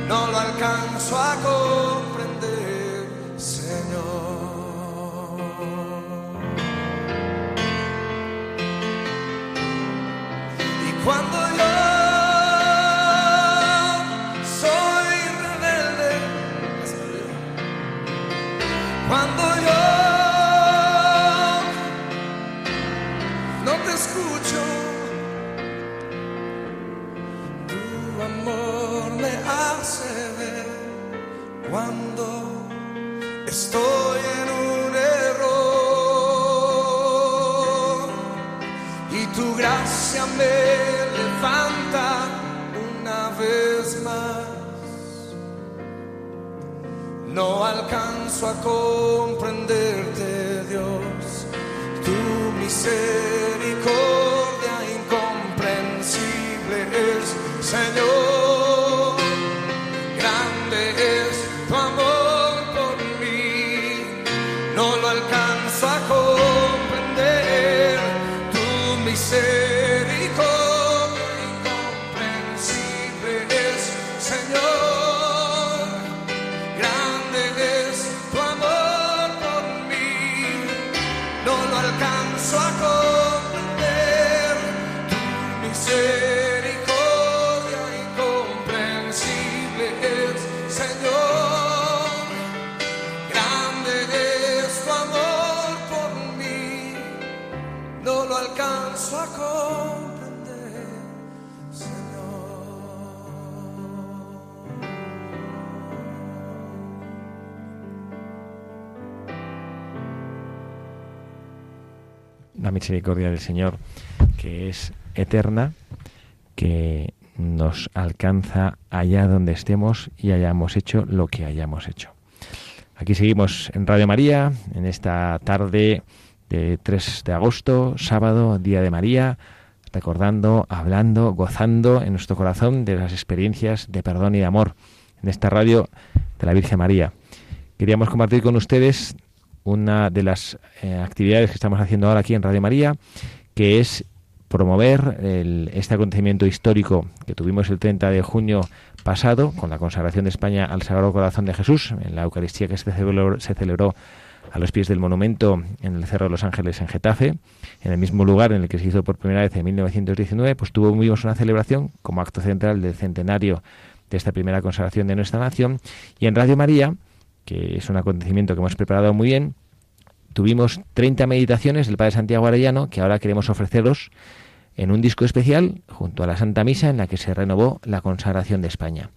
No lo alcanzo a comprender, Señor. Y cuando cuando estoy en un error y tu gracia me levanta una vez más. No alcanzo a comprenderte, Dios, tu misericordia incomprensible es, Señor. La misericordia del Señor, que es eterna, que nos alcanza allá donde estemos y hayamos hecho lo que hayamos hecho. Aquí seguimos en Radio María, en esta tarde de 3 de agosto, sábado, Día de María, recordando, hablando, gozando en nuestro corazón de las experiencias de perdón y de amor en esta radio de la Virgen María. Queríamos compartir con ustedes una de las eh, actividades que estamos haciendo ahora aquí en Radio María, que es promover el- este acontecimiento histórico que tuvimos el 30 de junio pasado con la consagración de España al Sagrado Corazón de Jesús. En la Eucaristía que se celebró, se celebró a los pies del monumento en el Cerro de los Ángeles en Getafe, en el mismo lugar en el que se hizo por primera vez en 1919, pues tuvimos una celebración como acto central del centenario de esta primera consagración de nuestra nación. Y en Radio María, que es un acontecimiento que hemos preparado muy bien, tuvimos 30 meditaciones del Padre Santiago Arellano que ahora queremos ofreceros en un disco especial junto a la Santa Misa en la que se renovó la consagración de España.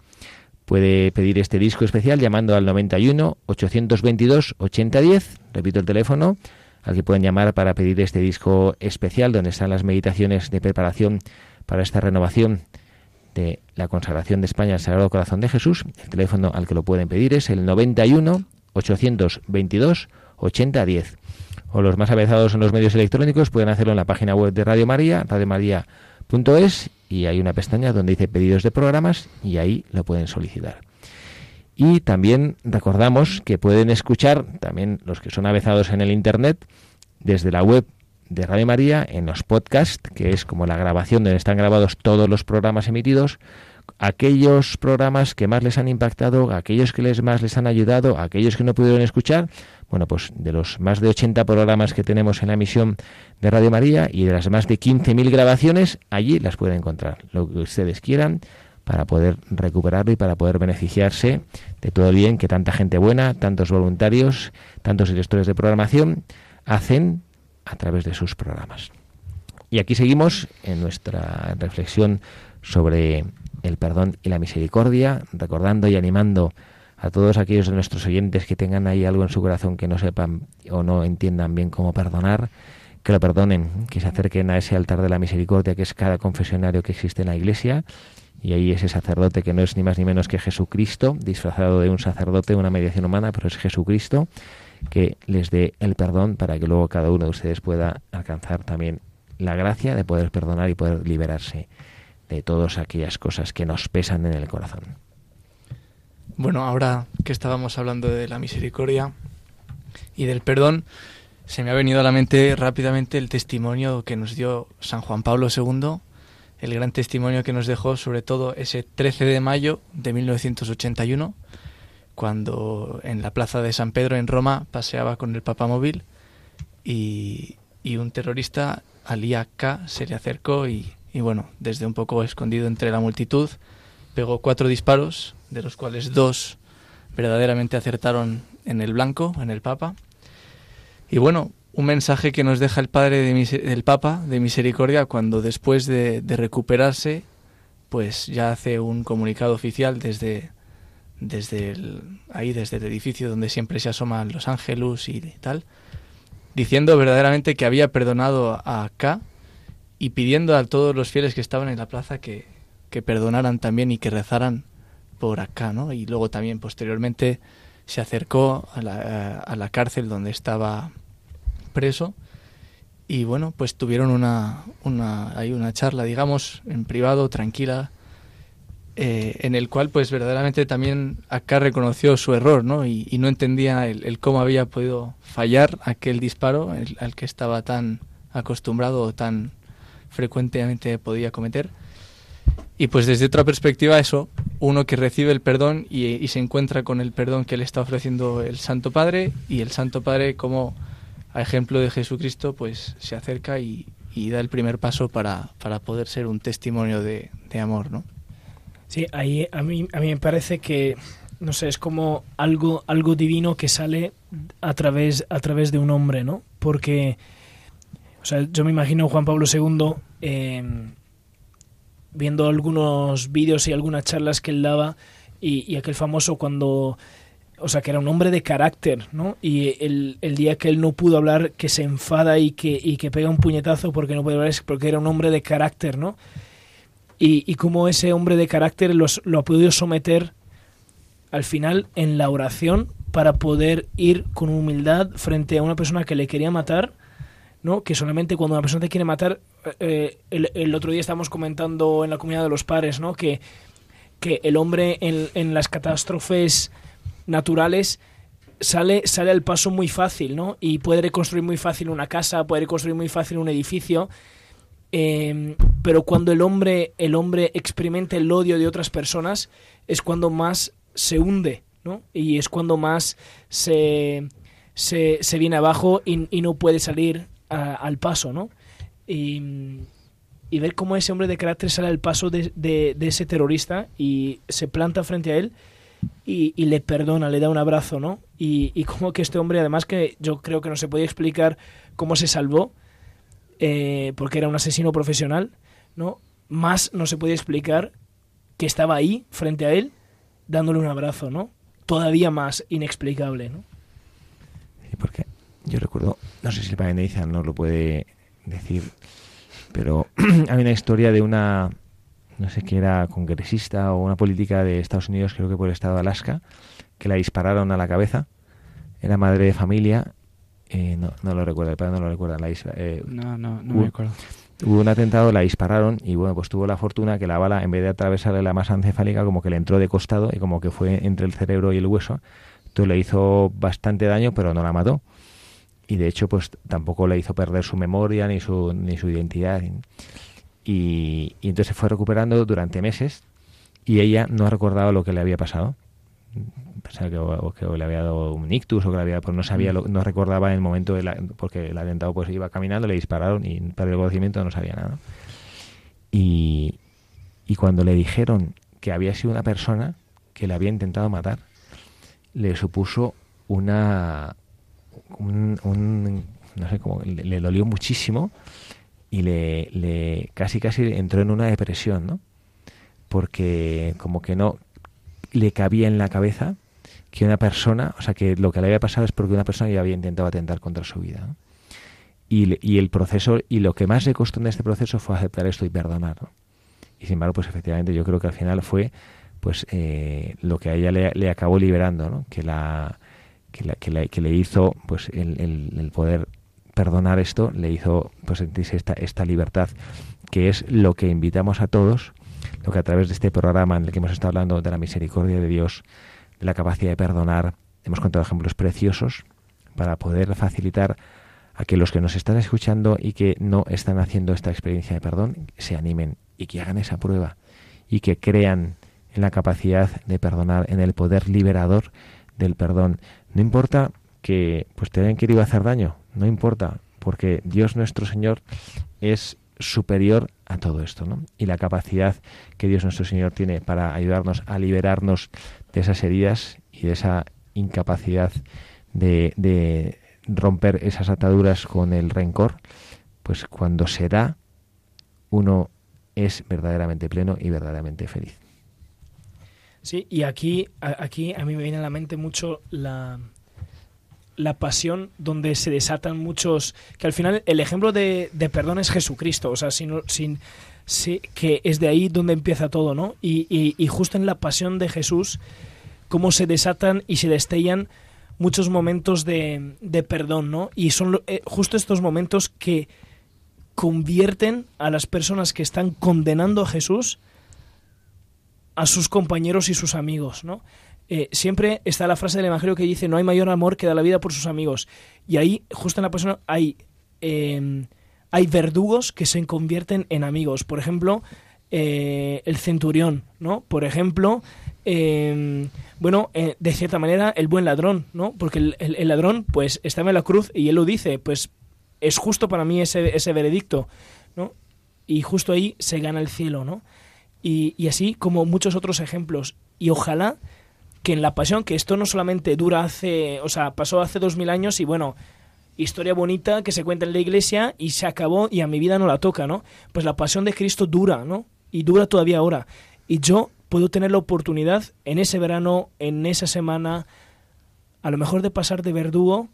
Puede pedir este disco especial llamando al 91 822 8010, repito el teléfono, al que pueden llamar para pedir este disco especial donde están las meditaciones de preparación para esta renovación de la consagración de España al Sagrado Corazón de Jesús. El teléfono al que lo pueden pedir es el 91 822 8010. O los más avezados en los medios electrónicos pueden hacerlo en la página web de Radio María, radiomaria.es, y hay una pestaña donde dice pedidos de programas y ahí lo pueden solicitar. Y también recordamos que pueden escuchar, también los que son avezados en el Internet, desde la web de Radio María, en los podcasts, que es como la grabación donde están grabados todos los programas emitidos, aquellos programas que más les han impactado, aquellos que les más les han ayudado, aquellos que no pudieron escuchar, bueno, pues de los más de 80 programas que tenemos en la emisión de Radio María y de las más de 15.000 grabaciones, allí las pueden encontrar, lo que ustedes quieran, para poder recuperarlo y para poder beneficiarse de todo el bien que tanta gente buena, tantos voluntarios, tantos directores de programación hacen a través de sus programas. Y aquí seguimos en nuestra reflexión sobre el perdón y la misericordia, recordando y animando a todos aquellos de nuestros oyentes que tengan ahí algo en su corazón que no sepan o no entiendan bien cómo perdonar, que lo perdonen, que se acerquen a ese altar de la misericordia que es cada confesionario que existe en la iglesia y ahí ese sacerdote que no es ni más ni menos que Jesucristo, disfrazado de un sacerdote, una mediación humana, pero es Jesucristo, que les dé el perdón para que luego cada uno de ustedes pueda alcanzar también la gracia de poder perdonar y poder liberarse de todas aquellas cosas que nos pesan en el corazón. Bueno, ahora que estábamos hablando de la misericordia y del perdón, se me ha venido a la mente rápidamente el testimonio que nos dio San Juan Pablo II, el gran testimonio que nos dejó sobre todo ese 13 de mayo de 1981, cuando en la plaza de San Pedro en Roma paseaba con el papamóvil y, y un terrorista, Alía K, se le acercó y, y bueno, desde un poco escondido entre la multitud, pegó cuatro disparos, de los cuales dos verdaderamente acertaron en el blanco, en el Papa. Y bueno, un mensaje que nos deja el Padre de del Papa de Misericordia cuando después de, de, recuperarse, pues ya hace un comunicado oficial desde, desde el, ahí, desde el edificio donde siempre se asoman los ángeles y tal, diciendo verdaderamente que había perdonado a K y pidiendo a todos los fieles que estaban en la plaza que, que perdonaran también y que rezaran por acá, ¿no? Y luego también posteriormente se acercó a la, a la cárcel donde estaba preso y bueno, pues tuvieron una, una, hay una charla, digamos, en privado, tranquila, eh, en el cual pues verdaderamente también acá reconoció su error, ¿no? Y, no entendía el, cómo había podido fallar aquel disparo el, al que estaba tan acostumbrado o tan frecuentemente podía cometer. Y pues desde otra perspectiva eso, uno que recibe el perdón y, se encuentra con el perdón que le está ofreciendo el Santo Padre y el Santo Padre como a ejemplo de Jesucristo pues se acerca y, da el primer paso para, para poder ser un testimonio de, amor, ¿no? Sí, ahí a mí, a mí me parece que, no sé, es como algo, algo divino que sale a través, a través de un hombre, ¿no? Porque, o sea, yo me imagino Juan Pablo II eh, viendo algunos vídeos y algunas charlas que él daba y, y, aquel famoso cuando o sea que era un hombre de carácter no y el, el, día que él no pudo hablar que se enfada y que, y que pega un puñetazo porque no puede hablar es porque era un hombre de carácter no y, y cómo ese hombre de carácter los, lo ha podido someter al final en la oración para poder ir con humildad frente a una persona que le quería matar ¿no? Que solamente cuando una persona te quiere matar, eh, el, el, otro día estábamos comentando en la comunidad de los padres, ¿no? Que, que el hombre en, en, las catástrofes naturales sale, sale al paso muy fácil, ¿no? Y puede reconstruir muy fácil una casa, puede reconstruir muy fácil un edificio. Eh, pero cuando el hombre, el hombre experimenta el odio de otras personas, es cuando más se hunde, ¿no? Y es cuando más se, se, viene abajo y, y no puede salir al paso, ¿no? Y, y, ver cómo ese hombre de carácter sale al paso de, de, de ese terrorista y se planta frente a él y, y, le perdona, le da un abrazo, ¿no? Y, y como que este hombre, además que yo creo que no se podía explicar cómo se salvó, eh, porque era un asesino profesional, ¿no? Más no se podía explicar que estaba ahí, frente a él, dándole un abrazo, ¿no? Todavía más inexplicable, ¿no? ¿Y por qué? Yo recuerdo, no sé si el padre no lo puede decir, pero [clears throat] hay una historia de una, no sé qué era, congresista o una política de Estados Unidos, creo que por el estado de Alaska, que la dispararon a la cabeza. Era madre de familia. Eh, no, no lo recuerdo, el padre no lo recuerda. La eh, no, no, no hubo, me acuerdo. Hubo un atentado, la dispararon y bueno, pues tuvo la fortuna que la bala, en vez de atravesarle la masa encefálica, como que le entró de costado y como que fue entre el cerebro y el hueso. Entonces le hizo bastante daño, pero no la mató y de hecho pues tampoco le hizo perder su memoria ni su, ni su identidad. Y, y, entonces se fue recuperando durante meses y ella no ha recordado lo que le había pasado. Que, o, que le había dado un ictus o que le había, pues no sabía, lo, no recordaba el momento de la, porque el atentado pues iba caminando, le dispararon y para el conocimiento no sabía nada. Y, y cuando le dijeron que había sido una persona que le había intentado matar, le supuso una, un, un no sé cómo, le, le, dolió muchísimo y le, le casi casi entró en una depresión, ¿no? Porque como que no le cabía en la cabeza que una persona, o sea, que lo que le había pasado es porque una persona ya había intentado atentar contra su vida. Y, y, el proceso, y lo que más le costó en este proceso fue aceptar esto y perdonar. ¿no? Y sin embargo, pues efectivamente yo creo que al final fue pues eh, lo que a ella le, acabó liberando, ¿no? Que la, que, la, que, la, que, le hizo pues el, el, el, poder perdonar esto le hizo pues sentirse esta, esta libertad que es lo que invitamos a todos lo que a través de este programa en el que hemos estado hablando de la misericordia de Dios, la capacidad de perdonar, hemos contado ejemplos preciosos para poder facilitar a que los que nos están escuchando y que no están haciendo esta experiencia de perdón se animen y que hagan esa prueba y que crean en la capacidad de perdonar, en el poder liberador del perdón. No importa que pues te hayan querido hacer daño, no importa, porque Dios nuestro Señor es superior a todo esto, ¿no? Y la capacidad que Dios nuestro Señor tiene para ayudarnos a liberarnos de esas heridas y de esa incapacidad de, de romper esas ataduras con el rencor, pues cuando se da, uno es verdaderamente pleno y verdaderamente feliz. Sí, y aquí, aquí a mí me viene a la mente mucho la, la pasión donde se desatan muchos que al final el ejemplo de, de perdón es Jesucristo o sea sin, sin sí, que es de ahí donde empieza todo no y, justo en la pasión de Jesús cómo se desatan y se destellan muchos momentos de, de perdón no y son eh, justo estos momentos que convierten a las personas que están condenando a Jesús a sus compañeros y sus amigos no eh, siempre está la frase del Evangelio que dice no hay mayor amor que da la vida por sus amigos. Y ahí, justo en la persona, hay, eh, hay verdugos que se convierten en amigos. Por ejemplo, eh, el centurión, ¿no? Por ejemplo, eh, bueno, de cierta manera, el buen ladrón, ¿no? Porque el, ladrón, pues, estaba en la cruz y él lo dice, pues, es justo para mí ese, ese veredicto, ¿no? Y justo ahí se gana el cielo, ¿no? Y, y así como muchos otros ejemplos. Y ojalá que en la pasión, que esto no solamente dura hace, o sea, pasó hace dos mil años y bueno, historia bonita que se cuenta en la iglesia y se acabó y a mi vida no la toca, ¿no? Pues la pasión de Cristo dura, ¿no? Y dura todavía ahora. Y yo puedo tener la oportunidad en ese verano, en esa semana, a lo mejor de pasar de verdugo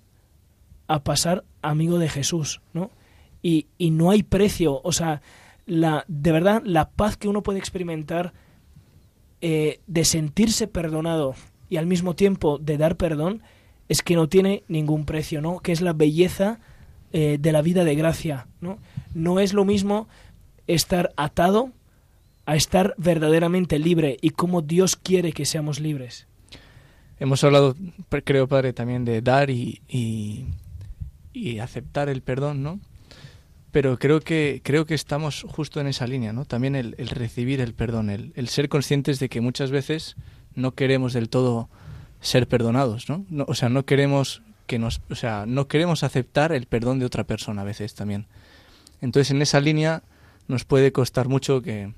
a pasar amigo de Jesús, ¿no? Y, y no hay precio, o sea, la, de verdad, la paz que uno puede experimentar eh, de sentirse perdonado y al mismo tiempo de dar perdón es que no tiene ningún precio, ¿no? Que es la belleza eh, de la vida de gracia, ¿no? No es lo mismo estar atado a estar verdaderamente libre y cómo Dios quiere que seamos libres. Hemos hablado, creo, Padre, también de dar y, y, y aceptar el perdón, ¿no? pero creo que creo que estamos justo en esa línea, ¿no? También el, el recibir el perdón, el, el, ser conscientes de que muchas veces no queremos del todo ser perdonados, ¿no? o sea, no queremos que nos, o sea, no queremos aceptar el perdón de otra persona a veces también. Entonces, en esa línea nos puede costar mucho que,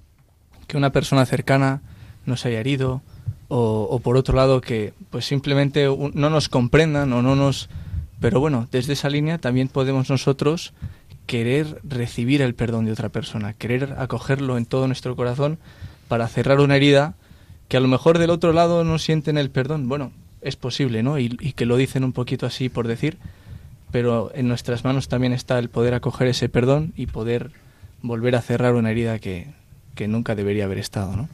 que una persona cercana nos haya herido o, o por otro lado que pues simplemente no nos comprendan o no nos pero bueno, desde esa línea también podemos nosotros querer recibir el perdón de otra persona, querer acogerlo en todo nuestro corazón para cerrar una herida que a lo mejor del otro lado no sienten el perdón. Bueno, es posible, ¿no? Y, y, que lo dicen un poquito así por decir, pero en nuestras manos también está el poder acoger ese perdón y poder volver a cerrar una herida que, que nunca debería haber estado, ¿no?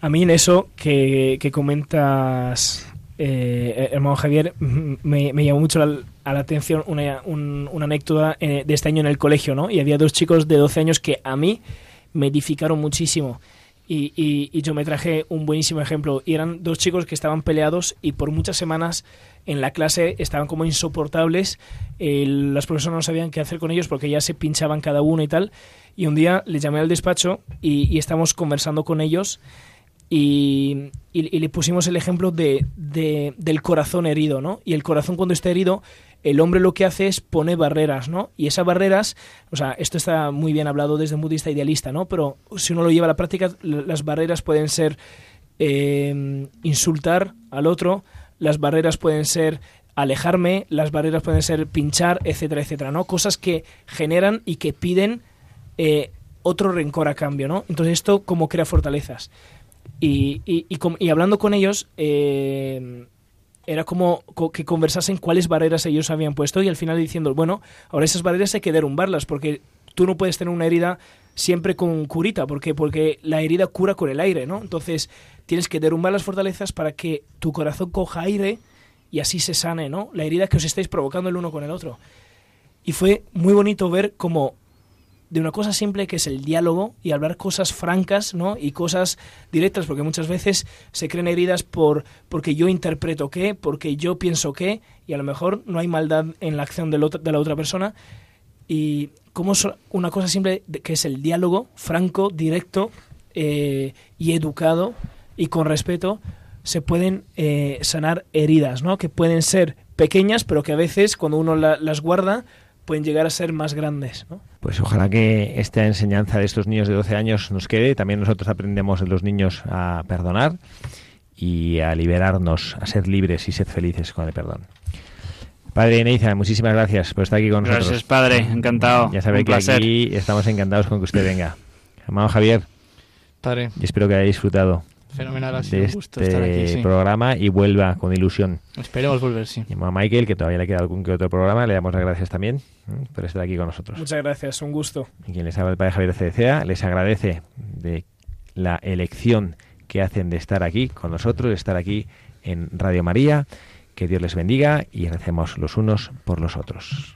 A mí en eso que, que comentas eh, hermano Javier, [laughs] me, llamó mucho la, a la atención una, un, una anécdota eh, de este año en el colegio, ¿no? Y había dos chicos de 12 años que a mí me edificaron muchísimo. Y, yo me traje un buenísimo ejemplo. Eran dos chicos que estaban peleados y por muchas semanas en la clase estaban como insoportables. Eh, las profesoras no sabían qué hacer con ellos porque ya se pinchaban cada uno y tal. Y un día les llamé al despacho y, estamos conversando con ellos. Y, y, le pusimos el ejemplo de, del corazón herido, ¿no? Y el corazón cuando está herido, el hombre lo que hace es pone barreras, ¿no? Y esas barreras, o sea, esto está muy bien hablado desde un budista idealista, ¿no? Pero si uno lo lleva a la práctica, las barreras pueden ser eh, insultar al otro, las barreras pueden ser alejarme, las barreras pueden ser pinchar, etcétera, etcétera, ¿no? Cosas que generan y que piden eh, otro rencor a cambio, ¿no? Entonces esto como crea fortalezas. Y, y, y, y, hablando con ellos, eh, era como que conversasen cuáles barreras ellos habían puesto y al final diciendo, bueno, ahora esas barreras hay que derrumbarlas porque tú no puedes tener una herida siempre con curita, porque porque la herida cura con el aire, ¿no? Entonces tienes que derrumbar las fortalezas para que tu corazón coja aire y así se sane, ¿no? La herida que os estáis provocando el uno con el otro. Y fue muy bonito ver cómo de una cosa simple que es el diálogo y hablar cosas francas, ¿no? Y cosas directas, porque muchas veces se creen heridas por porque yo interpreto qué, porque yo pienso qué, y a lo mejor no hay maldad en la acción de la otra, persona. Y como una cosa simple que es el diálogo franco, directo eh, y educado y con respeto, se pueden eh, sanar heridas, ¿no? Que pueden ser pequeñas, pero que a veces cuando uno las guarda pueden llegar a ser más grandes. ¿no? Pues ojalá que esta enseñanza de estos niños de 12 años nos quede. También nosotros aprendemos de los niños a perdonar y a liberarnos, a ser libres y ser felices con el perdón. Padre Neiza, muchísimas gracias por estar aquí con nosotros. Gracias, padre, encantado. Ya sabe que aquí estamos encantados con que usted venga. Amado Javier, padre. y espero que haya disfrutado Fenomenal, ha de este programa y vuelva con ilusión. Esperemos volver, sí. a Michael, que todavía le queda algún que otro programa, le damos las gracias también por estar aquí con nosotros. Muchas gracias, un gusto. Y quien les habla el Padre Javier CDCA les agradece de la elección que hacen de estar aquí con nosotros, de estar aquí en Radio María. Que Dios les bendiga y recemos los unos por los otros.